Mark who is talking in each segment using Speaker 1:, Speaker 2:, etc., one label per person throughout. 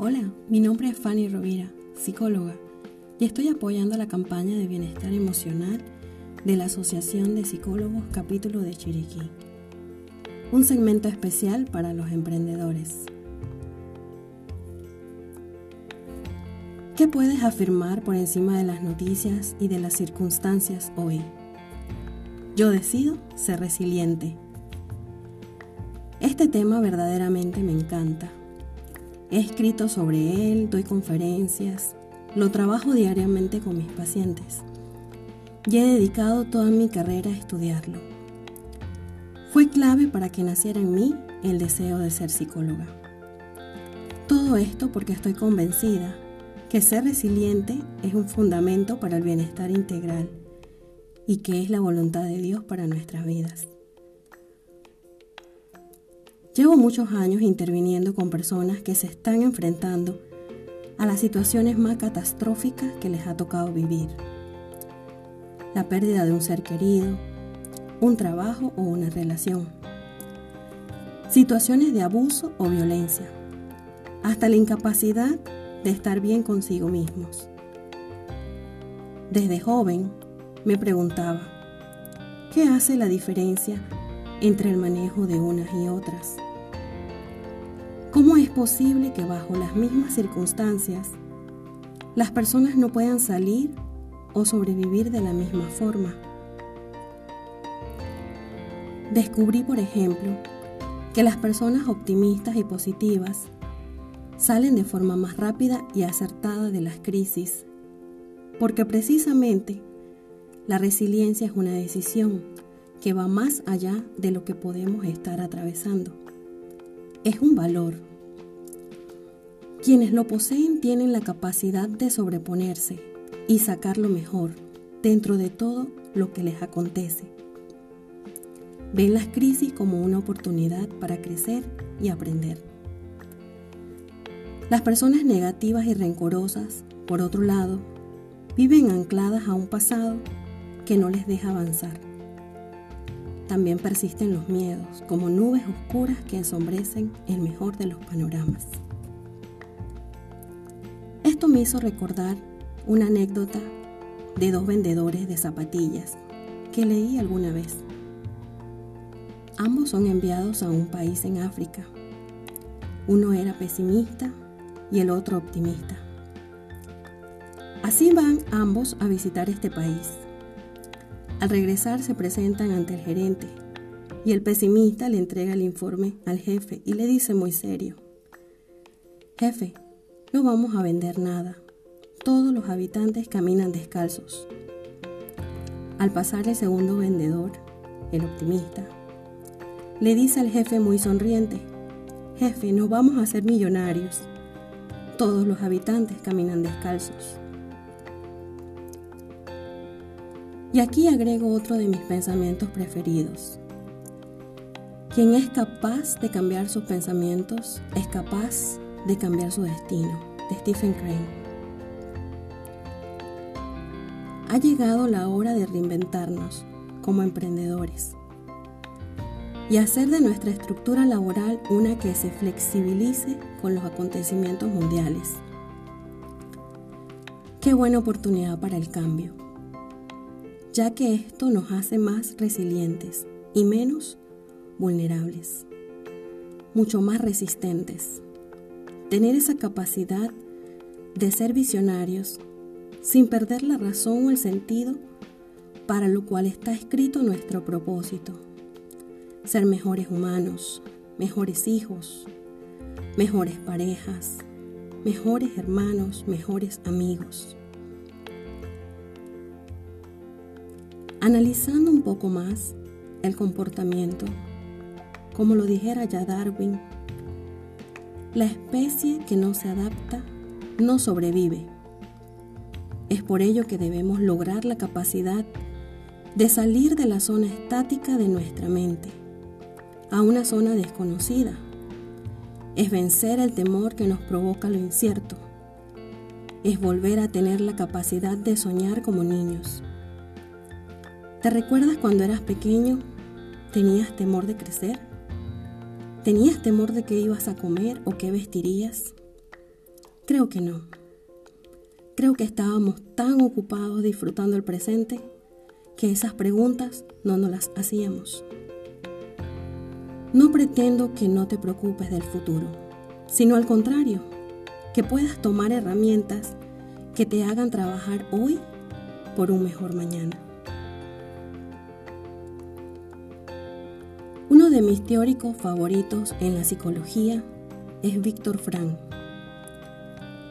Speaker 1: Hola, mi nombre es Fanny Rovira, psicóloga, y estoy apoyando la campaña de bienestar emocional de la Asociación de Psicólogos Capítulo de Chiriquí. Un segmento especial para los emprendedores. ¿Qué puedes afirmar por encima de las noticias y de las circunstancias hoy? Yo decido ser resiliente. Este tema verdaderamente me encanta He escrito sobre él, doy conferencias, lo trabajo diariamente con mis pacientes y he dedicado toda mi carrera a estudiarlo. Fue clave para que naciera en mí el deseo de ser psicóloga. Todo esto porque estoy convencida que ser resiliente es un fundamento para el bienestar integral y que es la voluntad de Dios para nuestras vidas. Llevo muchos años interviniendo con personas que se están enfrentando a las situaciones más catastróficas que les ha tocado vivir. La pérdida de un ser querido, un trabajo o una relación. Situaciones de abuso o violencia. Hasta la incapacidad de estar bien consigo mismos. Desde joven me preguntaba, ¿qué hace la diferencia entre el manejo de unas y otras? ¿Cómo es posible que bajo las mismas circunstancias las personas no puedan salir o sobrevivir de la misma forma? Descubrí, por ejemplo, que las personas optimistas y positivas salen de forma más rápida y acertada de las crisis, porque precisamente la resiliencia es una decisión que va más allá de lo que podemos estar atravesando es un valor. Quienes lo poseen tienen la capacidad de sobreponerse y sacar lo mejor dentro de todo lo que les acontece. Ven las crisis como una oportunidad para crecer y aprender. Las personas negativas y rencorosas, por otro lado, viven ancladas a un pasado que no les deja avanzar. También persisten los miedos, como nubes oscuras que ensombrecen el mejor de los panoramas. Esto me hizo recordar una anécdota de dos vendedores de zapatillas que leí alguna vez. Ambos son enviados a un país en África. Uno era pesimista y el otro optimista. Así van ambos a visitar este país al regresar se presentan ante el gerente y el pesimista le entrega el informe al jefe y le dice muy serio, Jefe, no vamos a vender nada. Todos los habitantes caminan descalzos. Al pasar el segundo vendedor, el optimista, le dice al jefe muy sonriente, Jefe, no vamos a ser millonarios. Todos los habitantes caminan descalzos. Y aquí agrego otro de mis pensamientos preferidos. Quien es capaz de cambiar sus pensamientos es capaz de cambiar su destino, de Stephen Crane. Ha llegado la hora de reinventarnos como emprendedores y hacer de nuestra estructura laboral una que se flexibilice con los acontecimientos mundiales. Qué buena oportunidad para el cambio ya que esto nos hace más resilientes y menos vulnerables, mucho más resistentes. Tener esa capacidad de ser visionarios sin perder la razón o el sentido para lo cual está escrito nuestro propósito. Ser mejores humanos, mejores hijos, mejores parejas, mejores hermanos, mejores amigos. Analizando un poco más el comportamiento, como lo dijera ya Darwin, la especie que no se adapta no sobrevive. Es por ello que debemos lograr la capacidad de salir de la zona estática de nuestra mente a una zona desconocida. Es vencer el temor que nos provoca lo incierto. Es volver a tener la capacidad de soñar como niños ¿Te recuerdas cuando eras pequeño? ¿Tenías temor de crecer? ¿Tenías temor de qué ibas a comer o qué vestirías? Creo que no. Creo que estábamos tan ocupados disfrutando el presente que esas preguntas no nos las hacíamos. No pretendo que no te preocupes del futuro, sino al contrario, que puedas tomar herramientas que te hagan trabajar hoy por un mejor mañana. Uno de mis teóricos favoritos en la psicología es Víctor Frank.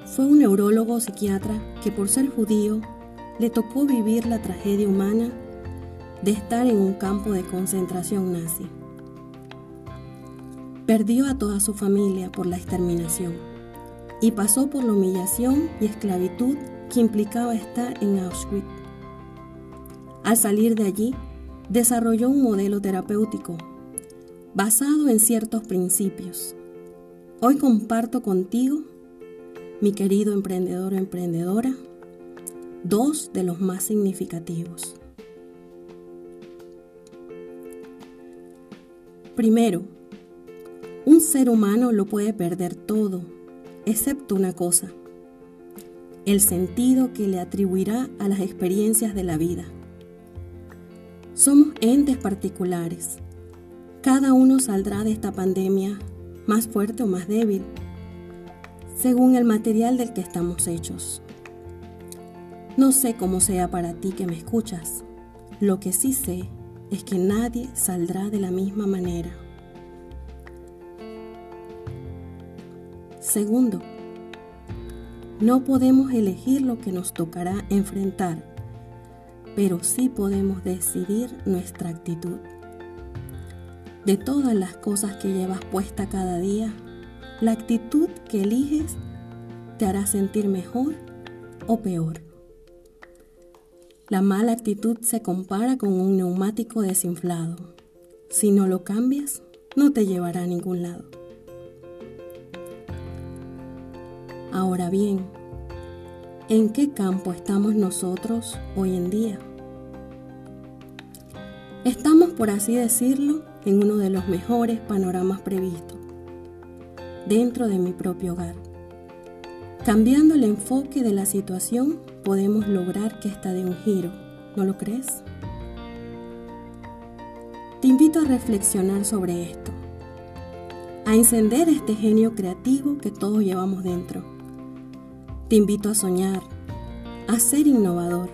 Speaker 1: Fue un neurólogo psiquiatra que por ser judío le tocó vivir la tragedia humana de estar en un campo de concentración nazi. Perdió a toda su familia por la exterminación y pasó por la humillación y esclavitud que implicaba estar en Auschwitz. Al salir de allí, desarrolló un modelo terapéutico basado en ciertos principios. Hoy comparto contigo mi querido emprendedor o emprendedora, dos de los más significativos. Primero, un ser humano lo puede perder todo, excepto una cosa, el sentido que le atribuirá a las experiencias de la vida. Somos entes particulares. Cada uno saldrá de esta pandemia más fuerte o más débil según el material del que estamos hechos. No sé cómo sea para ti que me escuchas. Lo que sí sé es que nadie saldrá de la misma manera. Segundo, no podemos elegir lo que nos tocará enfrentar, pero sí podemos decidir nuestra actitud. De todas las cosas que llevas puesta cada día, la actitud que eliges te hará sentir mejor o peor. La mala actitud se compara con un neumático desinflado. Si no lo cambias, no te llevará a ningún lado. Ahora bien, ¿en qué campo estamos nosotros hoy en día? Estamos, por así decirlo, en uno de los mejores panoramas previstos dentro de mi propio hogar. Cambiando el enfoque de la situación, podemos lograr que esta dé un giro, ¿no lo crees? Te invito a reflexionar sobre esto, a encender este genio creativo que todos llevamos dentro. Te invito a soñar, a ser innovador.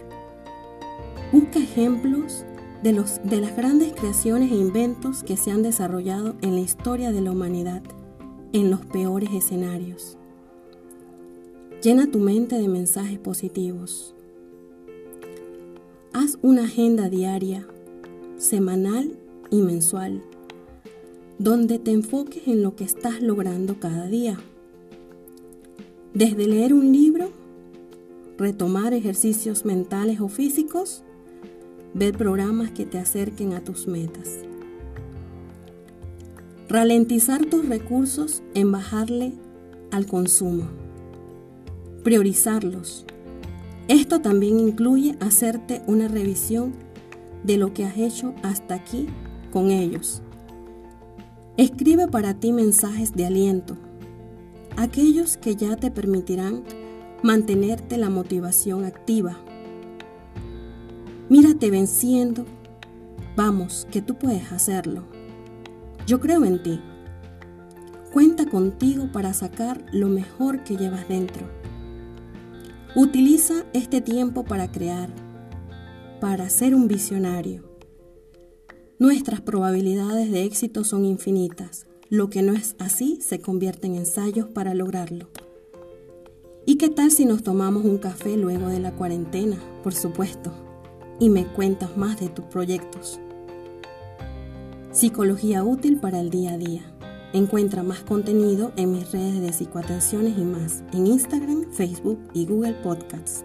Speaker 1: Busca ejemplos de, los, de las grandes creaciones e inventos que se han desarrollado en la historia de la humanidad en los peores escenarios. Llena tu mente de mensajes positivos. Haz una agenda diaria, semanal y mensual, donde te enfoques en lo que estás logrando cada día. Desde leer un libro, retomar ejercicios mentales o físicos, ver programas que te acerquen a tus metas. Ralentizar tus recursos en bajarle al consumo. Priorizarlos. Esto también incluye hacerte una revisión de lo que has hecho hasta aquí con ellos. Escribe para ti mensajes de aliento, aquellos que ya te permitirán mantenerte la motivación activa. Mírate venciendo. Vamos, que tú puedes hacerlo. Yo creo en ti. Cuenta contigo para sacar lo mejor que llevas dentro. Utiliza este tiempo para crear, para ser un visionario. Nuestras probabilidades de éxito son infinitas. Lo que no es así se convierte en ensayos para lograrlo. ¿Y qué tal si nos tomamos un café luego de la cuarentena? Por supuesto. Y me cuentas más de tus proyectos. Psicología útil para el día a día. Encuentra más contenido en mis redes de psicoatenciones y más en Instagram, Facebook y Google Podcasts.